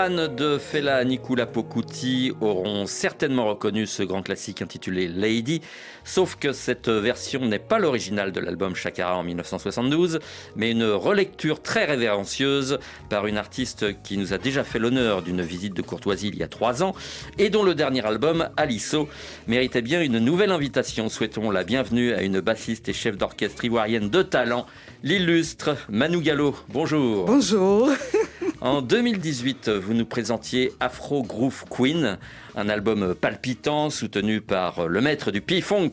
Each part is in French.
Fans de Fela Nikula Pokuti auront certainement reconnu ce grand classique intitulé Lady, sauf que cette version n'est pas l'original de l'album Shakara en 1972, mais une relecture très révérencieuse par une artiste qui nous a déjà fait l'honneur d'une visite de courtoisie il y a trois ans et dont le dernier album, Aliso, méritait bien une nouvelle invitation. Souhaitons la bienvenue à une bassiste et chef d'orchestre ivoirienne de talent, l'illustre Manu Gallo. Bonjour. Bonjour. En 2018, vous nous présentiez Afro Groove Queen, un album palpitant soutenu par le maître du P-Funk,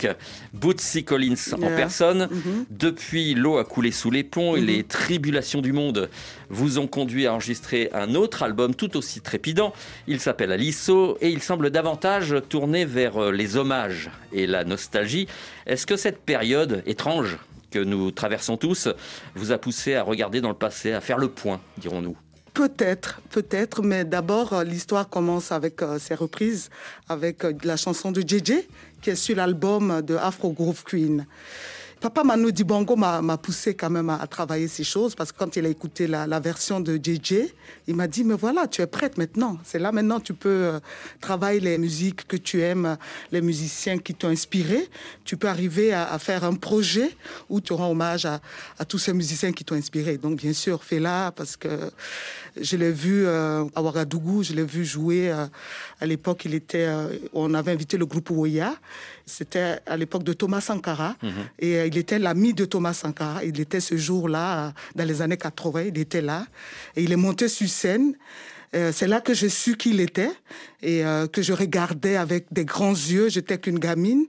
Bootsy Collins en Yeah. personne. Mhm. Depuis l'eau a coulé sous les ponts et les tribulations du monde vous ont conduit à enregistrer un autre album tout aussi trépidant. Il s'appelle Aliso et il semble davantage tourné vers les hommages et la nostalgie. Est-ce que cette période étrange que nous traversons tous vous a poussé à regarder dans le passé, à faire le point, dirons-nous? Peut-être, peut-être, mais d'abord, euh, l'histoire commence avec euh, ses reprises, avec euh, la chanson de JJ, qui est sur l'album de Afro Groove Queen. Papa Manu Dibongo m'a poussé quand même à, travailler ces choses parce que quand il a écouté la, version de JJ, il m'a dit mais voilà tu es prête maintenant. C'est là maintenant tu peux euh, travailler les musiques que tu aimes les musiciens qui t'ont inspiré. Tu peux arriver à, faire un projet où tu rends hommage à, tous ces musiciens qui t'ont inspiré. Donc bien sûr fais-la parce que je l'ai vu euh, à Ouagadougou je l'ai vu jouer euh, à l'époque on avait invité le groupe Ouya c'était à l'époque de Thomas Sankara et euh, il était l'ami de Thomas Sankara. Il était ce jour-là, euh, dans les années 80, il était là. Et il est monté sur scène. Euh, c'est là que je su qui il était et euh, que je regardais avec des grands yeux. J'étais qu'une gamine.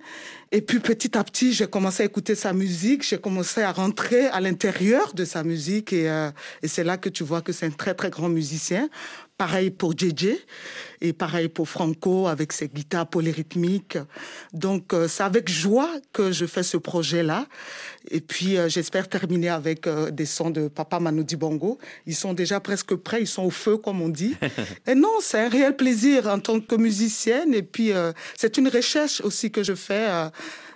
Et puis petit à petit, j'ai commencé à écouter sa musique. J'ai commencé à rentrer à l'intérieur de sa musique. Et, euh, et c'est là que tu vois que c'est un très, très grand musicien. Pareil pour JJ et pareil pour Franco avec ses guitares polyrythmiques. Donc euh, c'est avec joie que je fais ce projet-là. Et puis euh, j'espère terminer avec euh, des sons de Papa Manu Bongo. Ils sont déjà presque prêts, ils sont au feu comme on dit. et non, c'est un réel plaisir en tant que musicienne. Et puis c'est une recherche aussi que je fais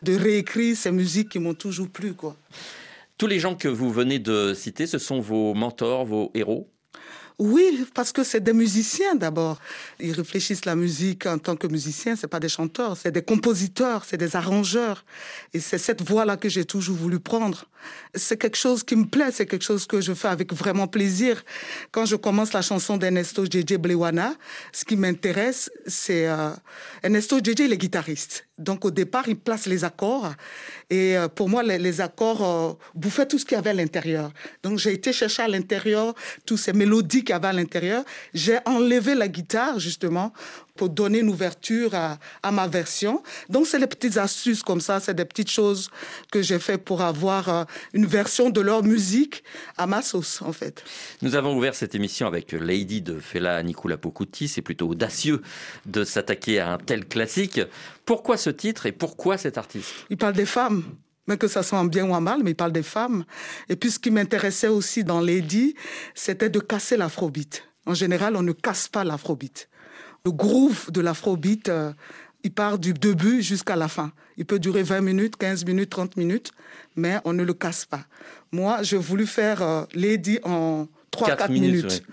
de réécrire ces musiques qui m'ont toujours plu. Quoi. Tous les gens que vous venez de citer, ce sont vos mentors, vos héros? Oui, parce que c'est des musiciens d'abord. Ils réfléchissent la musique en tant que musiciens, c'est pas des chanteurs, c'est des compositeurs, c'est des arrangeurs. Et c'est cette voie-là que j'ai toujours voulu prendre. C'est quelque chose qui me plaît, c'est quelque chose que je fais avec vraiment plaisir. Quand je commence la chanson d'Ernesto JJ Blewana, ce qui m'intéresse, c'est euh, Ernesto JJ, il est. Donc au départ, il place les accords. Et euh, pour moi, les, accords euh, bouffaient tout ce qu'il y avait à l'intérieur. Donc j'ai été chercher à l'intérieur toutes ces mélodies qu'il y avait à l'intérieur. J'ai enlevé la guitare, justement, pour donner une ouverture à, ma version. Donc, c'est des petites astuces comme ça, c'est des petites choses que j'ai fait pour avoir euh, une version de leur musique à ma sauce, en fait. Nous avons ouvert cette émission avec Lady de Fela Nicola Pocuti. C'est plutôt audacieux de s'attaquer à un tel classique. Pourquoi ce titre et pourquoi cet artiste? Il parle des femmes mais que ça soit en bien ou en mal, mais il parle des femmes. Et puis ce qui m'intéressait aussi dans Lady, c'était de casser l'afrobeat. En général, on ne casse pas l'afrobeat. Le groove de l'afrobeat, euh, il part du début jusqu'à la fin. Il peut durer 20 minutes, 15 minutes, 30 minutes, mais on ne le casse pas. Moi, j'ai voulu faire euh, Lady en 3-4 minutes.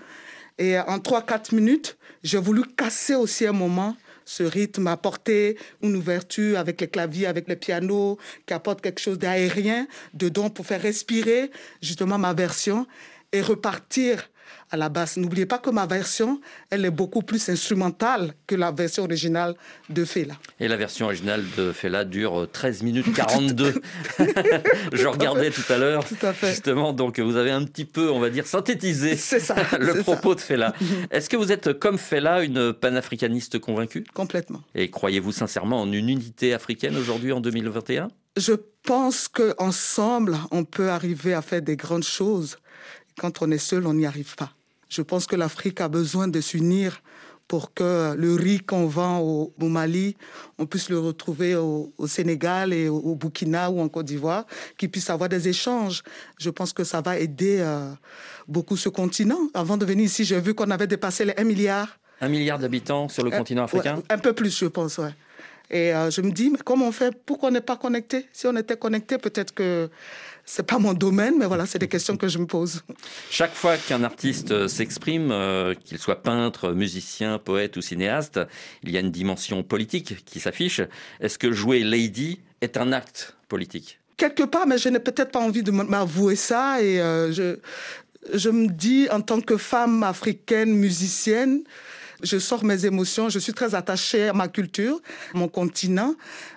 Et euh, en 3-4 minutes, j'ai voulu casser aussi un moment ce rythme, apporter une ouverture avec les claviers, avec les pianos, qui apporte quelque chose d'aérien dedans pour faire respirer justement ma version et repartir à la basse. N'oubliez pas que ma version, elle est beaucoup plus instrumentale que la version originale de Fela. Et la version originale de Fela dure 13 minutes 42. Je regardais tout à l'heure. Justement, donc vous avez un petit peu, on va dire, synthétisé ça, le propos de Fela. Est-ce que vous êtes, comme Fela, une panafricaniste convaincue? Complètement. Et croyez-vous sincèrement en une unité africaine aujourd'hui, en 2021 Je pense qu'ensemble, on peut arriver à faire des grandes choses. Quand on est seul, on n'y arrive pas. Je pense que l'Afrique a besoin de s'unir pour que le riz qu'on vend au, Mali, on puisse le retrouver au, Sénégal et au, Burkina ou en Côte d'Ivoire, qu'il puisse avoir des échanges. Je pense que ça va aider euh, beaucoup ce continent. Avant de venir ici, j'ai vu qu'on avait dépassé les 1 milliard. Un milliard d'habitants sur le euh, continent africain? Un peu plus, je pense, ouais. Et euh, je me dis, mais comment on fait? Pourquoi on n'est pas connecté? Si on était connecté, peut-être que c'est pas mon domaine, mais voilà, c'est des questions que je me pose. Chaque fois qu'un artiste euh, s'exprime, euh, qu'il soit peintre, musicien, poète ou cinéaste, il y a une dimension politique qui s'affiche. Est-ce que jouer Lady est un acte politique? Quelque part, mais je n'ai peut-être pas envie de m'avouer ça. Et euh, je, je me dis, en tant que femme africaine musicienne, je sors mes émotions, je suis très attachée à ma culture, mon continent.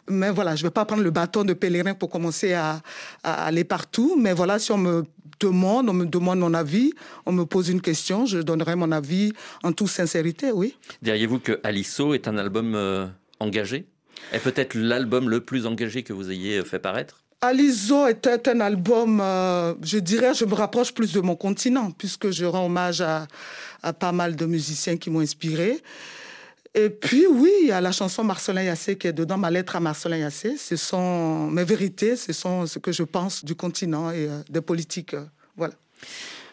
Mais voilà, je ne vais pas prendre le bâton de pèlerin pour commencer à, aller partout. Mais voilà, si on me demande, on me demande mon avis, on me pose une question, je donnerai mon avis en toute sincérité, oui. Diriez-vous que Aliso est un album euh, engagé? Et peut-être l'album le plus engagé que vous ayez fait paraître? Aliso était un album, euh, je dirais, je me rapproche plus de mon continent, puisque je rends hommage à, pas mal de musiciens qui m'ont inspiré. Et puis, oui, il y a la chanson Marcelin Yassé qui est dedans, ma lettre à Marcelin Yassé. Ce sont mes vérités, ce sont ce que je pense du continent et euh, des politiques. Euh, voilà.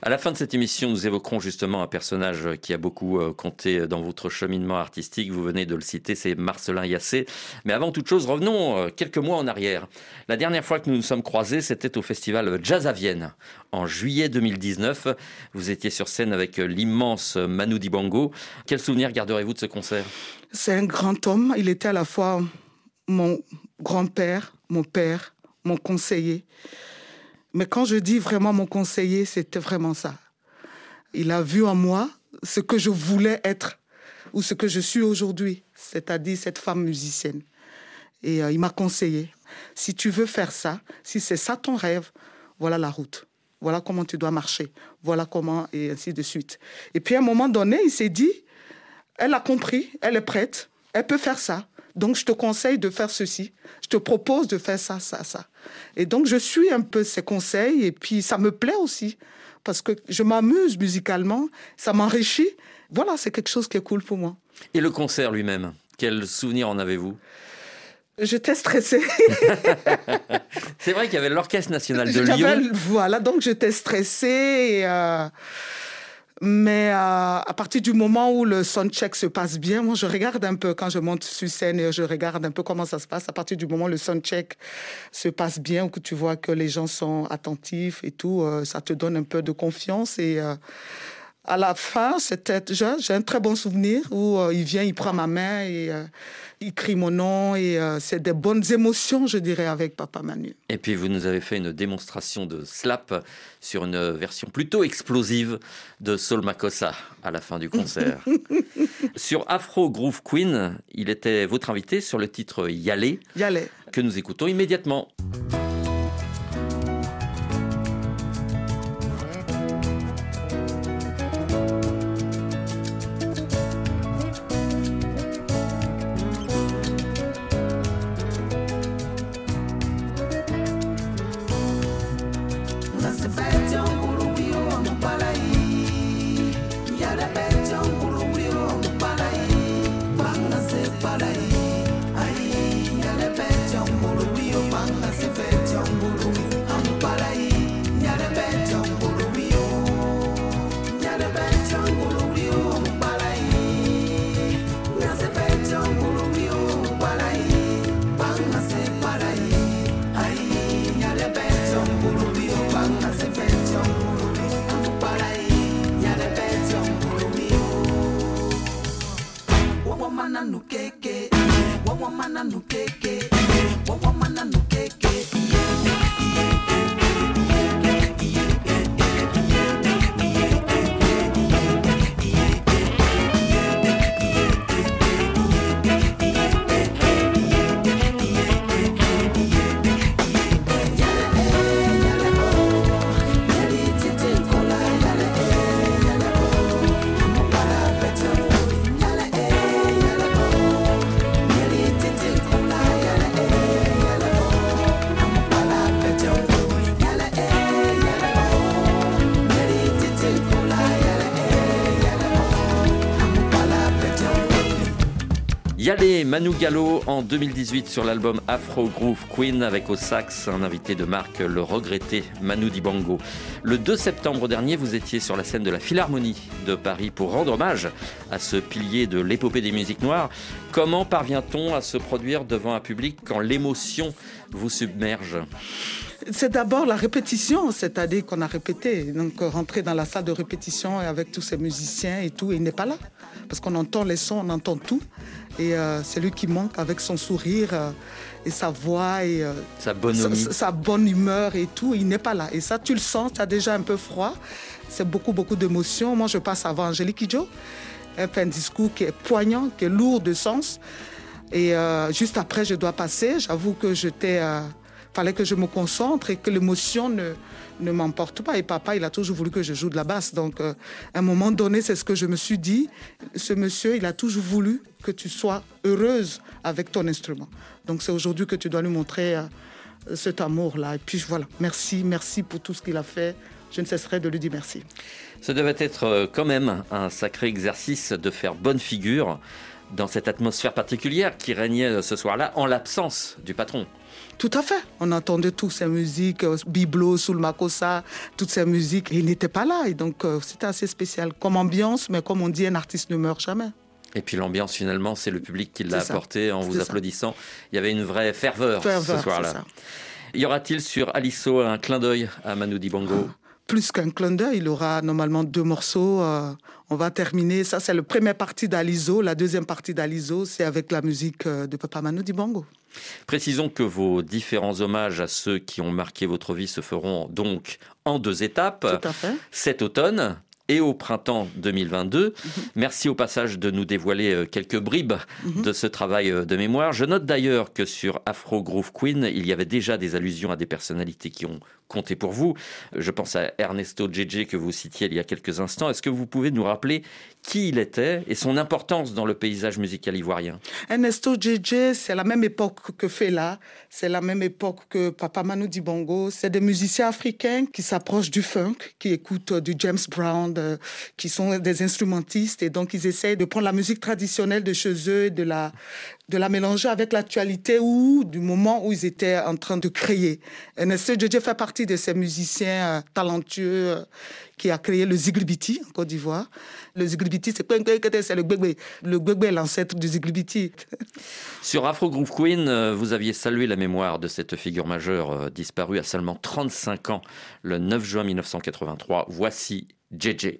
À la fin de cette émission, nous évoquerons justement un personnage qui a beaucoup euh, compté dans votre cheminement artistique. Vous venez de le citer, c'est Marcelin Yassé. Mais avant toute chose, revenons euh, quelques mois en arrière. La dernière fois que nous nous sommes croisés, c'était au festival Jazz à Vienne, en juillet 2019. Vous étiez sur scène avec l'immense Manu Dibango. Quel souvenir garderez-vous de ce concert? C'est un grand homme. Il était à la fois mon grand-père, mon père, mon conseiller. Mais quand je dis vraiment mon conseiller, c'était vraiment ça. Il a vu en moi ce que je voulais être ou ce que je suis aujourd'hui, c'est-à-dire cette femme musicienne. Et euh, il m'a conseillé, si tu veux faire ça, si c'est ça ton rêve, voilà la route. Voilà comment tu dois marcher. Voilà comment, et ainsi de suite. Et puis à un moment donné, il s'est dit, elle a compris, elle est prête, elle peut faire ça. Donc, je te conseille de faire ceci. Je te propose de faire ça, ça, ça. Et donc, je suis un peu ses conseils et puis ça me plaît aussi parce que je m'amuse musicalement, ça m'enrichit. Voilà, c'est quelque chose qui est cool pour moi. Et le concert lui-même, quel souvenir en avez-vous? J'étais stressée. C'est vrai qu'il y avait l'Orchestre national de Lyon. Voilà, donc j'étais stressée. et, euh, mais euh, à partir du moment où le soundcheck se passe bien, moi je regarde un peu quand je monte sur scène et je regarde un peu comment ça se passe. À partir du moment où le soundcheck se passe bien, que tu vois que les gens sont attentifs et tout, euh, ça te donne un peu de confiance. Et euh, à la fin, c'était j'ai un très bon souvenir où euh, il vient, il prend ma main et euh, il crie mon nom. Et euh, c'est des bonnes émotions, je dirais, avec Papa Manu. Et puis vous nous avez fait une démonstration de slap sur une version plutôt explosive de Soul Makossa à la fin du concert. sur Afro Groove Queen, il était votre invité sur le titre Yalé que nous écoutons immédiatement. Manu Gallo en 2018 sur l'album Afro Groove Queen avec au sax un invité de marque, le regretté Manu Dibango. Le 2 septembre dernier, vous étiez sur la scène de la Philharmonie de Paris pour rendre hommage à ce pilier de l'épopée des musiques noires. Comment parvient-on à se produire devant un public quand l'émotion vous submerge? C'est d'abord la répétition, c'est-à-dire qu'on a répété. Donc, euh, rentrer dans la salle de répétition avec tous ces musiciens et tout, il n'est pas là. Parce qu'on entend les sons, on entend tout. Et euh, c'est lui qui manque avec son sourire euh, et sa voix et euh, Sa bonhomie. sa, sa bonne humeur et tout. Il n'est pas là. Et ça, tu le sens, tu as déjà un peu froid. C'est beaucoup, beaucoup d'émotions. Moi, je passe avant Angélique Kidjo. Elle fait un discours qui est poignant, qui est lourd de sens. Et juste après, je dois passer. J'avoue que j'étais. Fallait que je me concentre et que l'émotion ne, ne m'emporte pas. Et papa, il a toujours voulu que je joue de la basse. Donc, euh, à un moment donné, c'est ce que je me suis dit. Ce monsieur, il a toujours voulu que tu sois heureuse avec ton instrument. Donc, c'est aujourd'hui que tu dois lui montrer euh, cet amour-là. Et puis, voilà. Merci, merci pour tout ce qu'il a fait. Je ne cesserai de lui dire merci. Ce devait être euh, quand même un sacré exercice de faire bonne figure dans cette atmosphère particulière qui régnait ce soir-là en l'absence du patron. Tout à fait. On entendait toutes ces musiques, euh, Biblo, Soul Makossa, toutes ces musiques. Et il n'était pas là. Et donc, euh, c'était assez spécial comme ambiance, mais comme on dit, un artiste ne meurt jamais. Et puis l'ambiance finalement, c'est le public qui l'a apporté en vous ça. applaudissant. Il y avait une vraie ferveur, Ferveur, ce soir-là. Y aura-t-il sur Aliso un clin d'œil à Manu Dibango Plus qu'un clin d'œil, il aura normalement deux morceaux. euh, on va terminer. Ça, c'est la première partie d'Aliso. La deuxième partie d'Aliso, c'est avec la musique euh, de Papa Manu Dibango. Précisons que vos différents hommages à ceux qui ont marqué votre vie se feront donc en deux étapes. Tout à fait. Cet automne et au printemps 2022. Merci au passage de nous dévoiler euh, quelques bribes de ce travail de mémoire. Je note d'ailleurs que sur Afro Groove Queen, il y avait déjà des allusions à des personnalités qui ont compté pour vous. Je pense à Ernesto JJ que vous citiez il y a quelques instants. Est-ce que vous pouvez nous rappeler qui il était et son importance dans le paysage musical ivoirien? Ernesto JJ, c'est la même époque que Fela, c'est la même époque que Papa Manu Dibongo. C'est des musiciens africains qui s'approchent du funk, qui écoutent du James Brown, de- qui sont des instrumentistes et donc ils essayent de prendre la musique traditionnelle de chez eux de la, de la mélanger avec l'actualité ou du moment où ils étaient en train de créer. Ernesto JJ fait partie de ces musiciens euh, talentueux euh, qui a créé le Ziglibiti en Côte d'Ivoire. Le Ziglibiti, c'est le gbegbe. Le gbegbe l'ancêtre du Ziglibiti. Sur Afro Groove Queen, euh, vous aviez salué la mémoire de cette figure majeure disparue à seulement 35 ans le 9 juin 1983. Voici JJ.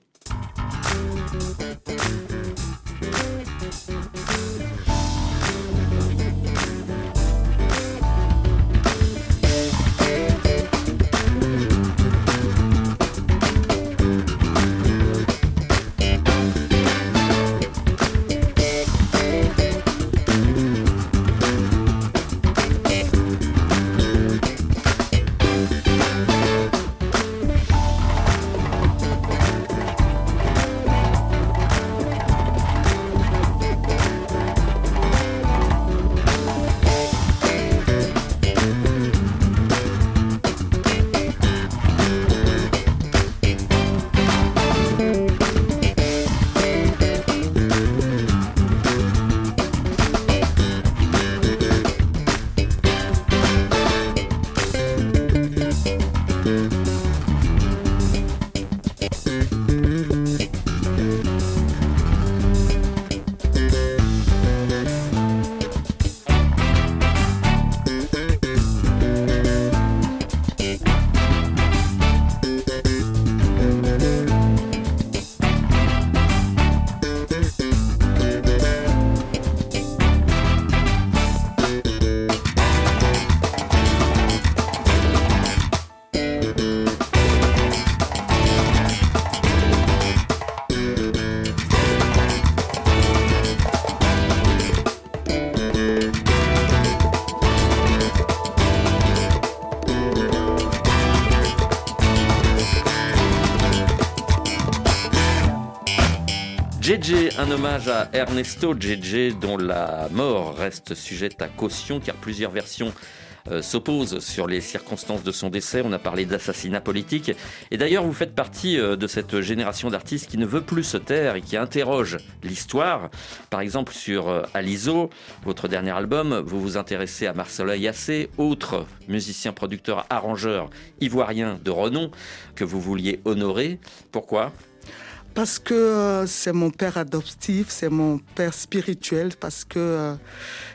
Un hommage à Ernesto JJ dont la mort reste sujette à caution car plusieurs versions euh, s'opposent sur les circonstances de son décès. On a parlé d'assassinat politique. Et d'ailleurs, vous faites partie euh, de cette génération d'artistes qui ne veut plus se taire et qui interroge l'histoire. Par exemple, sur euh, Aliso, votre dernier album, vous vous intéressez à Marcelo Yassé, autre musicien, producteur, arrangeur ivoirien de renom que vous vouliez honorer. Pourquoi? Parce que euh, c'est mon père adoptif, c'est mon père spirituel, parce que euh,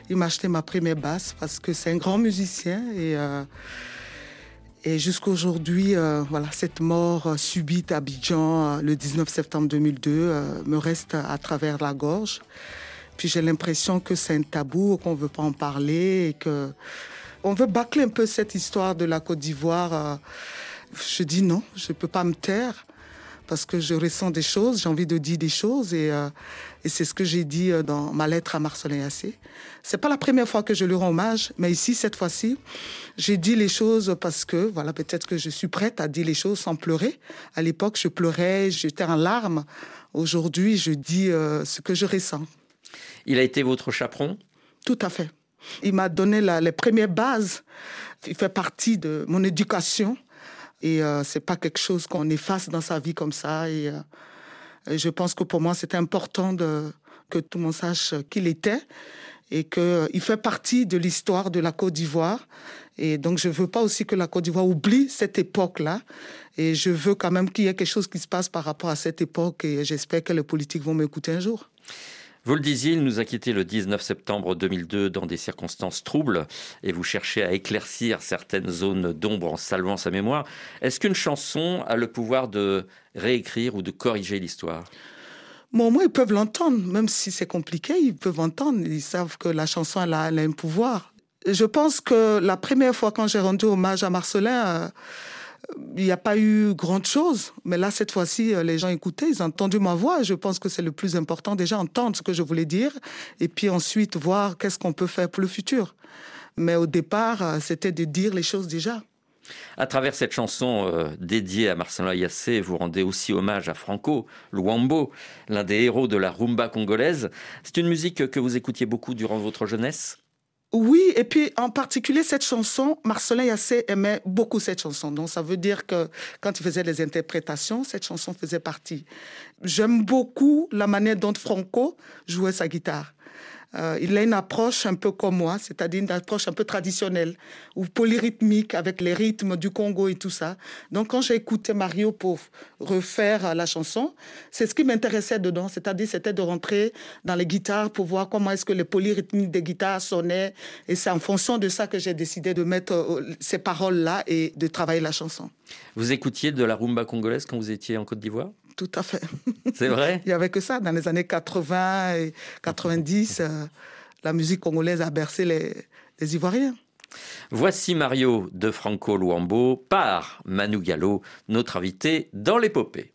il m'a acheté ma première basse, parce que c'est un grand musicien et euh, et jusqu'aujourd'hui, euh, voilà, cette mort subite à Abidjan le 19 septembre 2002 euh, me reste à travers la gorge. Puis j'ai l'impression que c'est un tabou, qu'on veut pas en parler et que on veut bâcler un peu cette histoire de la Côte d'Ivoire. Je dis non, je peux pas me taire parce que je ressens des choses, j'ai envie de dire des choses et, euh, et c'est ce que j'ai dit euh, dans ma lettre à Marcelin Yassé. C'est pas la première fois que je lui rends hommage, mais ici cette fois-ci, j'ai dit les choses parce que voilà, peut-être que je suis prête à dire les choses sans pleurer. À l'époque, je pleurais, j'étais en larmes. Aujourd'hui, je dis euh, ce que je ressens. Il a été votre chaperon? Tout à fait. Il m'a donné la- les premières bases. Il fait partie de mon éducation. Et euh, c'est pas quelque chose qu'on efface dans sa vie comme ça. Et, euh, je pense que pour moi, c'est important que tout le monde sache qui il était et qu'il fait partie de l'histoire de la Côte d'Ivoire. Et donc, je veux pas aussi que la Côte d'Ivoire oublie cette époque-là. Et je veux quand même qu'il y ait quelque chose qui se passe par rapport à cette époque. Et j'espère que les politiques vont m'écouter un jour. Vous le disiez, il nous a quittés le 19 septembre 2002 dans des circonstances troubles et vous cherchez à éclaircir certaines zones d'ombre en saluant sa mémoire. Est-ce qu'une chanson a le pouvoir de réécrire ou de corriger l'histoire? Bon, au moins, ils peuvent l'entendre, même si c'est compliqué, ils peuvent entendre. Ils savent que la chanson, a un pouvoir. Je pense que la première fois quand j'ai rendu hommage à Marcelin, euh, il n'y a pas eu grande chose. Mais là, cette fois-ci, euh, les gens écoutaient, ils ont entendu ma voix. Je pense que c'est le plus important, déjà entendre ce que je voulais dire, et puis ensuite voir qu'est-ce qu'on peut faire pour le futur. Mais au départ, euh, c'était de dire les choses déjà. À travers cette chanson euh, dédiée à Marcelin Yassé, vous rendez aussi hommage à Franco Luambo, l'un des héros de la rumba congolaise. C'est une musique que vous écoutiez beaucoup durant votre jeunesse? Oui, et puis en particulier cette chanson, Marcelin Yassé aimait beaucoup cette chanson. Donc ça veut dire que quand il faisait les interprétations, cette chanson faisait partie. J'aime beaucoup la manière dont Franco jouait sa guitare. Euh, il a une approche un peu comme moi, c'est-à-dire une approche un peu traditionnelle ou polyrythmique avec les rythmes du Congo et tout ça. Donc quand j'ai écouté Mario pour refaire la chanson, c'est ce qui m'intéressait dedans, c'est-à-dire c'était de rentrer dans les guitares pour voir comment est-ce que les polyrythmiques des guitares sonnaient et c'est en fonction de ça que j'ai décidé de mettre euh, ces paroles-là et de travailler la chanson. Vous écoutiez de la rumba congolaise quand vous étiez en Côte d'Ivoire? Tout à fait. C'est vrai? Il n'y avait que ça. Dans les années 80 et 90, euh, la musique congolaise a bercé les, les Ivoiriens. Voici Mario de Franco Luambo par Manu Gallo, notre invité dans l'épopée.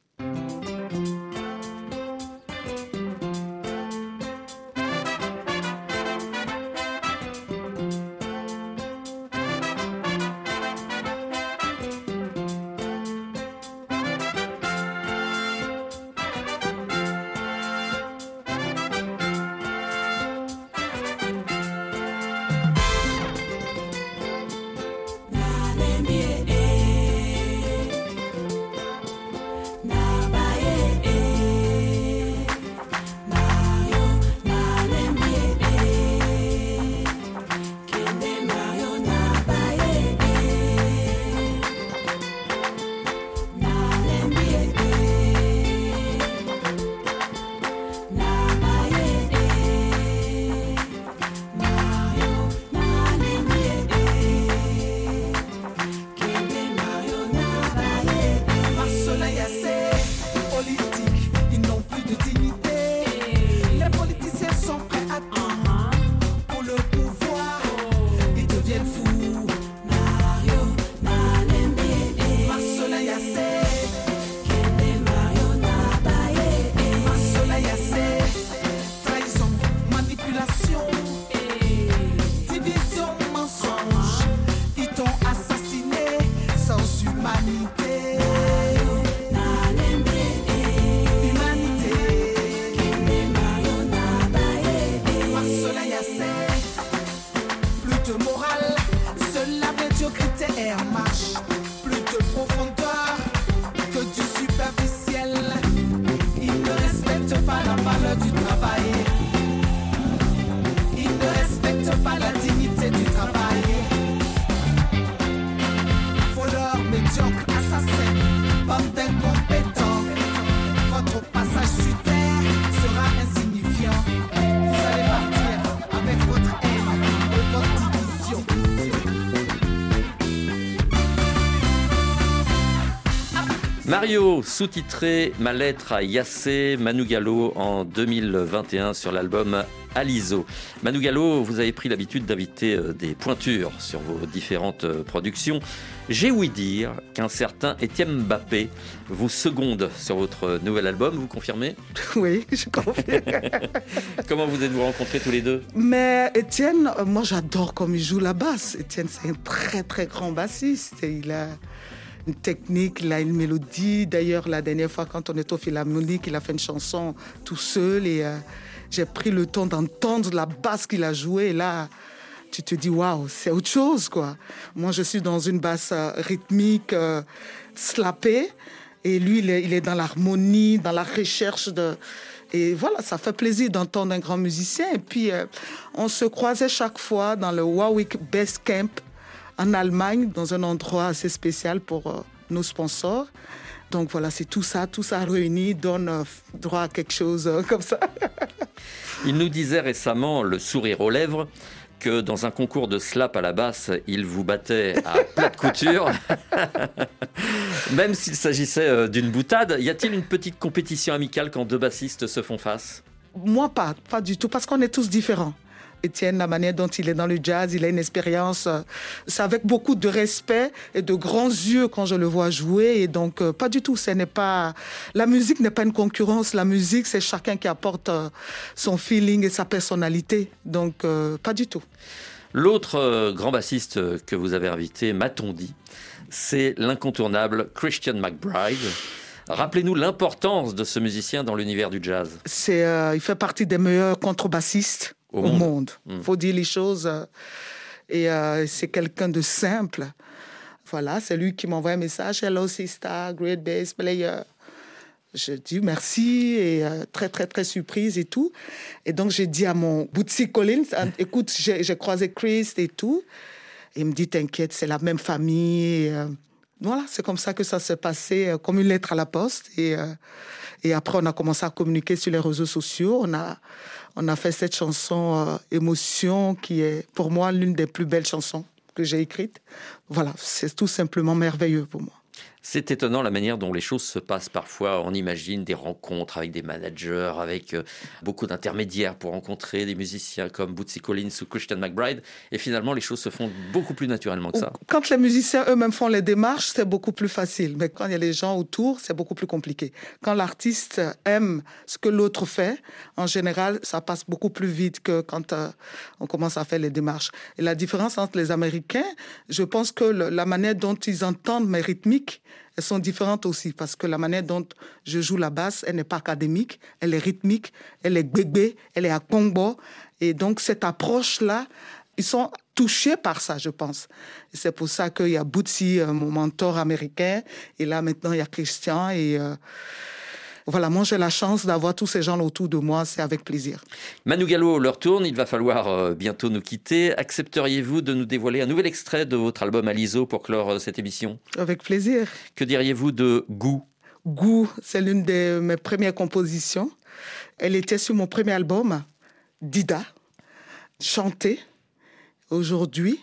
Mario, sous-titré Ma lettre à Yassé, Manu Gallo en 2021 sur l'album Aliso. Manu Gallo, vous avez pris l'habitude d'inviter euh, des pointures sur vos différentes euh, productions. J'ai ouï dire qu'un certain Étienne Mbappé vous seconde sur votre nouvel album, vous confirmez? Oui, je confirme. Comment vous êtes-vous rencontrés tous les deux? Mais Étienne, euh, moi j'adore comme il joue la basse. Étienne, c'est un très très grand bassiste. il a une technique, il a une mélodie. D'ailleurs, la dernière fois, quand on est au Philharmonique, il a fait une chanson tout seul et euh, j'ai pris le temps d'entendre la basse qu'il a jouée. Et là, tu te dis, waouh, c'est autre chose, quoi. Moi, je suis dans une basse euh, rythmique euh, slappée et lui, il est, dans l'harmonie, dans la recherche de. Et voilà, ça fait plaisir d'entendre un grand musicien. Et puis, on se croisait chaque fois dans le Warwick Best Camp en Allemagne, dans un endroit assez spécial pour euh, nos sponsors. Donc voilà, c'est tout ça, tout ça réuni donne euh, droit à quelque chose euh, comme ça. Il nous disait récemment, le sourire aux lèvres, que dans un concours de slap à la basse, il vous battait à plat de couture. Même s'il s'agissait d'une boutade, y a-t-il une petite compétition amicale quand deux bassistes se font face? Moi, pas, pas du tout, parce qu'on est tous différents. Étienne, la manière dont il est dans le jazz, il a une expérience. euh, C'est avec beaucoup de respect et de grands yeux quand je le vois jouer. Et donc, euh, pas du tout. Ce n'est pas la musique n'est pas une concurrence. La musique, c'est chacun qui apporte euh, son feeling et sa personnalité. Donc, pas du tout. L'autre grand bassiste que vous avez invité, m'a-t-on dit, c'est l'incontournable Christian McBride. Rappelez-nous l'importance de ce musicien dans l'univers du jazz. C'est, euh, il fait partie des meilleurs contrebassistes Au au, monde. monde. Mm. Faut dire les choses. euh, et euh, c'est quelqu'un de simple. Voilà, c'est lui qui m'envoie un message. Hello, sister, great bass player. Je dis merci et euh, très, très, très surprise et tout. Et donc, j'ai dit à mon Bootsy Collins, Ah, écoute, j'ai croisé Chris et tout. Et il me dit, t'inquiète, c'est la même famille. Et, euh, voilà, c'est comme ça que ça s'est passé, euh, comme une lettre à la poste. Et, et après, on a commencé à communiquer sur les réseaux sociaux. On a, on a fait cette chanson euh, Émotion, qui est pour moi l'une des plus belles chansons que j'ai écrites. Voilà, c'est tout simplement merveilleux pour moi. C'est étonnant la manière dont les choses se passent parfois. On imagine des rencontres avec des managers, avec euh, beaucoup d'intermédiaires pour rencontrer des musiciens comme Bootsy Collins ou Christian McBride. Et finalement, les choses se font beaucoup plus naturellement que ça. Quand les musiciens eux-mêmes font les démarches, c'est beaucoup plus facile. Mais quand il y a les gens autour, c'est beaucoup plus compliqué. Quand l'artiste aime ce que l'autre fait, en général, ça passe beaucoup plus vite que quand euh, on commence à faire les démarches. Et la différence entre les Américains, je pense que le- la manière dont ils entendent mes rythmiques, elles sont différentes aussi. Parce que la manière dont je joue la basse, elle n'est pas académique, elle est rythmique, elle est gbégbé, elle est à combo. Et donc, cette approche-là, ils sont touchés par ça, je pense. C'est pour ça qu'il y a Bootsy, euh, mon mentor américain, et là maintenant il y a Christian. Et euh, voilà, moi j'ai la chance d'avoir tous ces gens autour de moi, c'est avec plaisir. Manu Gallo, leur tourne, il va falloir euh, bientôt nous quitter. Accepteriez-vous de nous dévoiler un nouvel extrait de votre album Aliso pour clore euh, cette émission? Avec plaisir. Que diriez-vous de Goût Goût, c'est l'une de mes premières compositions. Elle était sur mon premier album, Dida, chantée. Aujourd'hui,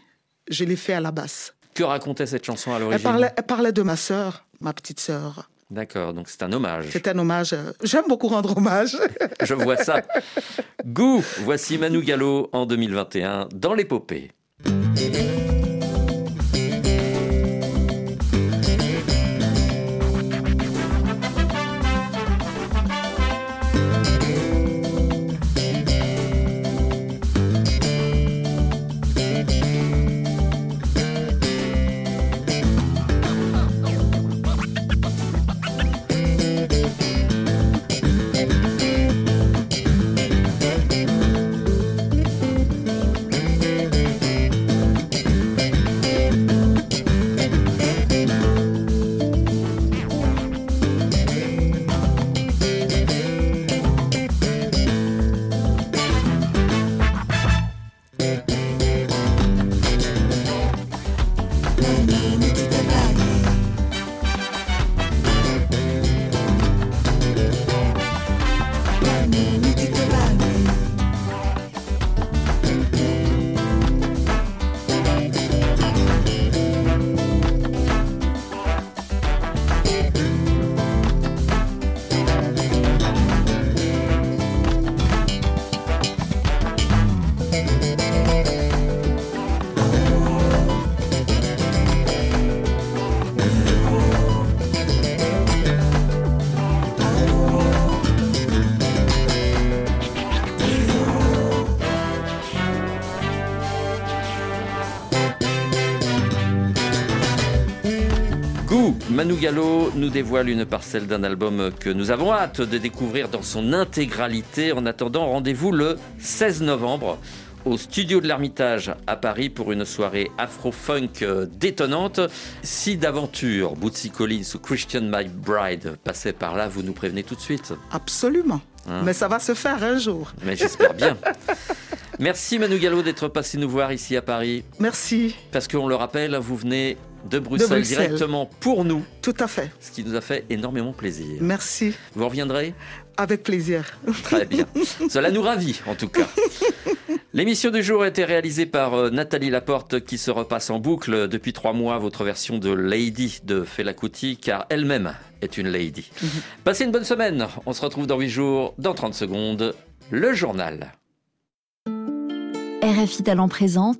je l'ai fait à la basse. Que racontait cette chanson à Elle l'origine? parlait, elle parlait de ma sœur, ma petite sœur. D'accord, donc c'est un hommage. C'est un hommage. euh, J'aime beaucoup rendre hommage. Je vois ça. Goût, voici Manu Gallo en 2021 dans l'épopée. Manu Gallo nous dévoile une parcelle d'un album que nous avons hâte de découvrir dans son intégralité. En attendant, rendez-vous le 16 novembre au studio de l'Ermitage à Paris pour une soirée afro-funk euh, détonnante. Si d'aventure Bootsy Collins ou Christian McBride passaient par là, vous nous prévenez tout de suite. Absolument. Hein Mais ça va se faire un jour. Mais j'espère bien. Merci Manu Gallo d'être passé nous voir ici à Paris. Merci. Parce qu'on le rappelle, vous venez de Bruxelles, Bruxelles. directement pour nous, Tout à fait. ce qui nous a fait énormément plaisir. Merci. Vous reviendrez Avec plaisir. Très bien. Cela nous ravit, en tout cas. L'émission du jour a été réalisée par euh, Nathalie Laporte, qui se repasse en boucle depuis trois mois votre version de Lady de Fela Kuti, car elle-même est une lady. Passez une bonne semaine. On se retrouve dans 8 jours, dans 30 secondes. Le journal. RFI Talent présente